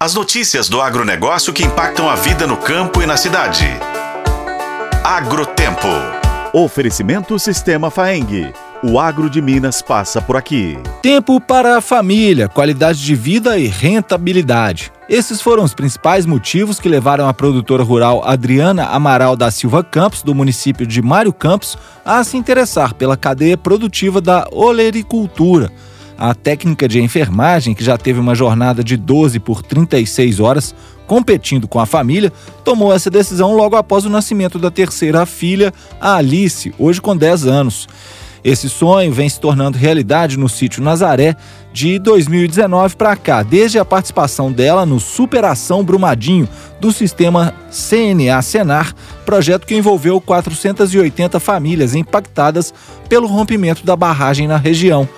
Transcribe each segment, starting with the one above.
As notícias do agronegócio que impactam a vida no campo e na cidade. Agrotempo. Oferecimento Sistema Faeng. O agro de Minas passa por aqui. Tempo para a família, qualidade de vida e rentabilidade. Esses foram os principais motivos que levaram a produtora rural Adriana Amaral da Silva Campos, do município de Mário Campos, a se interessar pela cadeia produtiva da olericultura a técnica de enfermagem, que já teve uma jornada de 12 por 36 horas, competindo com a família, tomou essa decisão logo após o nascimento da terceira filha, a Alice, hoje com 10 anos. Esse sonho vem se tornando realidade no sítio Nazaré de 2019 para cá, desde a participação dela no Superação Brumadinho do sistema CNA Senar, projeto que envolveu 480 famílias impactadas pelo rompimento da barragem na região.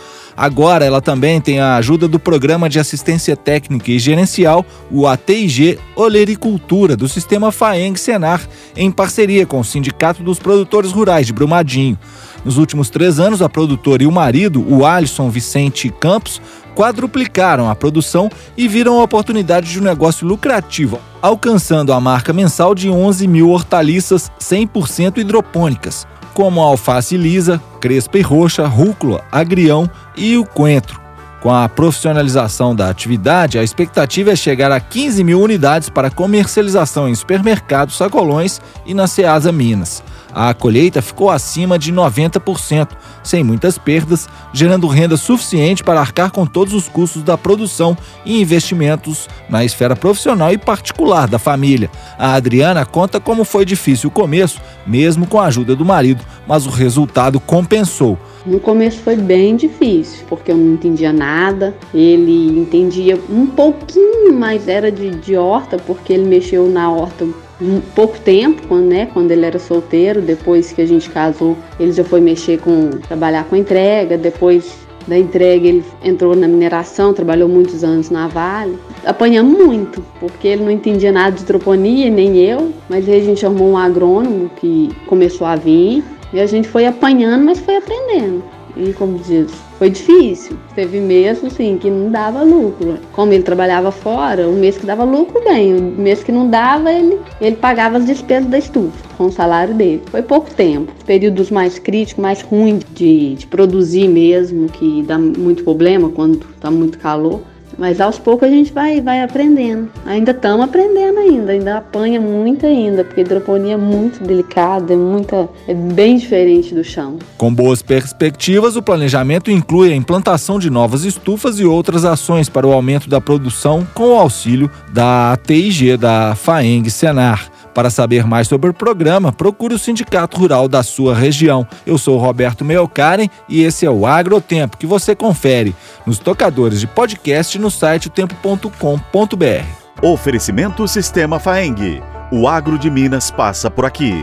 Agora ela também tem a ajuda do Programa de Assistência Técnica e Gerencial, o ATIG Olericultura, do Sistema FAENG Senar, em parceria com o Sindicato dos Produtores Rurais de Brumadinho. Nos últimos três anos, a produtora e o marido, o Alisson Vicente Campos, quadruplicaram a produção e viram a oportunidade de um negócio lucrativo, alcançando a marca mensal de 11 mil hortaliças 100% hidropônicas como a alface lisa, crespa e roxa, rúcula, agrião e o coentro. Com a profissionalização da atividade, a expectativa é chegar a 15 mil unidades para comercialização em supermercados, sacolões e na Ceasa Minas. A colheita ficou acima de 90%, sem muitas perdas, gerando renda suficiente para arcar com todos os custos da produção e investimentos na esfera profissional e particular da família. A Adriana conta como foi difícil o começo, mesmo com a ajuda do marido, mas o resultado compensou. No começo foi bem difícil, porque eu não entendia nada. Ele entendia um pouquinho, mas era de, de horta, porque ele mexeu na horta um pouco tempo, quando, né, quando ele era solteiro. Depois que a gente casou, ele já foi mexer com trabalhar com entrega. Depois da entrega, ele entrou na mineração, trabalhou muitos anos na Vale. Apanhamos muito, porque ele não entendia nada de troponia, nem eu. Mas aí a gente arrumou um agrônomo que começou a vir e a gente foi apanhando, mas foi aprendendo. E como diz, foi difícil. Teve mês assim que não dava lucro. Como ele trabalhava fora, o mês que dava lucro bem, o mês que não dava, ele, ele pagava as despesas da estufa com o salário dele. Foi pouco tempo. Períodos mais críticos, mais ruins de, de produzir mesmo, que dá muito problema quando tá muito calor. Mas aos poucos a gente vai, vai aprendendo. Ainda estamos aprendendo ainda, ainda apanha muito ainda, porque hidroponia é muito delicada, é, muita, é bem diferente do chão. Com boas perspectivas, o planejamento inclui a implantação de novas estufas e outras ações para o aumento da produção com o auxílio da ATIG da FAENG Senar. Para saber mais sobre o programa, procure o Sindicato Rural da sua região. Eu sou Roberto Meocaren e esse é o Agrotempo, que você confere nos tocadores de podcast no site otempo.com.br. Oferecimento Sistema Faeng. O agro de Minas passa por aqui.